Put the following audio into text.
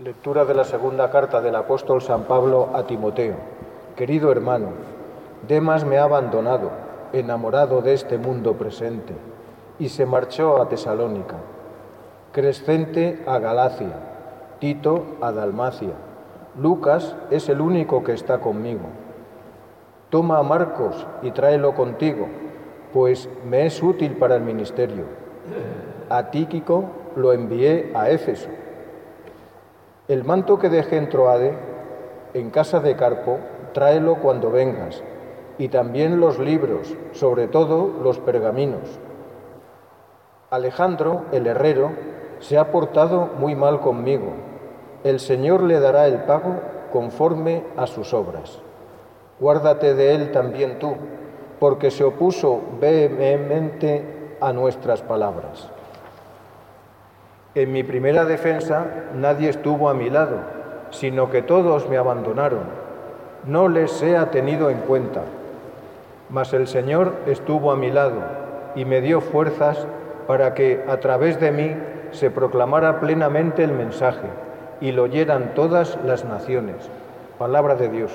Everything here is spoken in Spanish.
Lectura de la segunda carta del apóstol San Pablo a Timoteo. Querido hermano, Demas me ha abandonado, enamorado de este mundo presente, y se marchó a Tesalónica. Crescente a Galacia, Tito a Dalmacia. Lucas es el único que está conmigo. Toma a Marcos y tráelo contigo, pues me es útil para el ministerio. A Tíquico lo envié a Éfeso el manto que dejé en Troade, en casa de Carpo, tráelo cuando vengas, y también los libros, sobre todo los pergaminos. Alejandro, el herrero, se ha portado muy mal conmigo. El Señor le dará el pago conforme a sus obras. Guárdate de él también tú, porque se opuso vehementemente a nuestras palabras. En mi primera defensa nadie estuvo a mi lado, sino que todos me abandonaron. No les he tenido en cuenta. Mas el Señor estuvo a mi lado y me dio fuerzas para que a través de mí se proclamara plenamente el mensaje y lo oyeran todas las naciones. Palabra de Dios.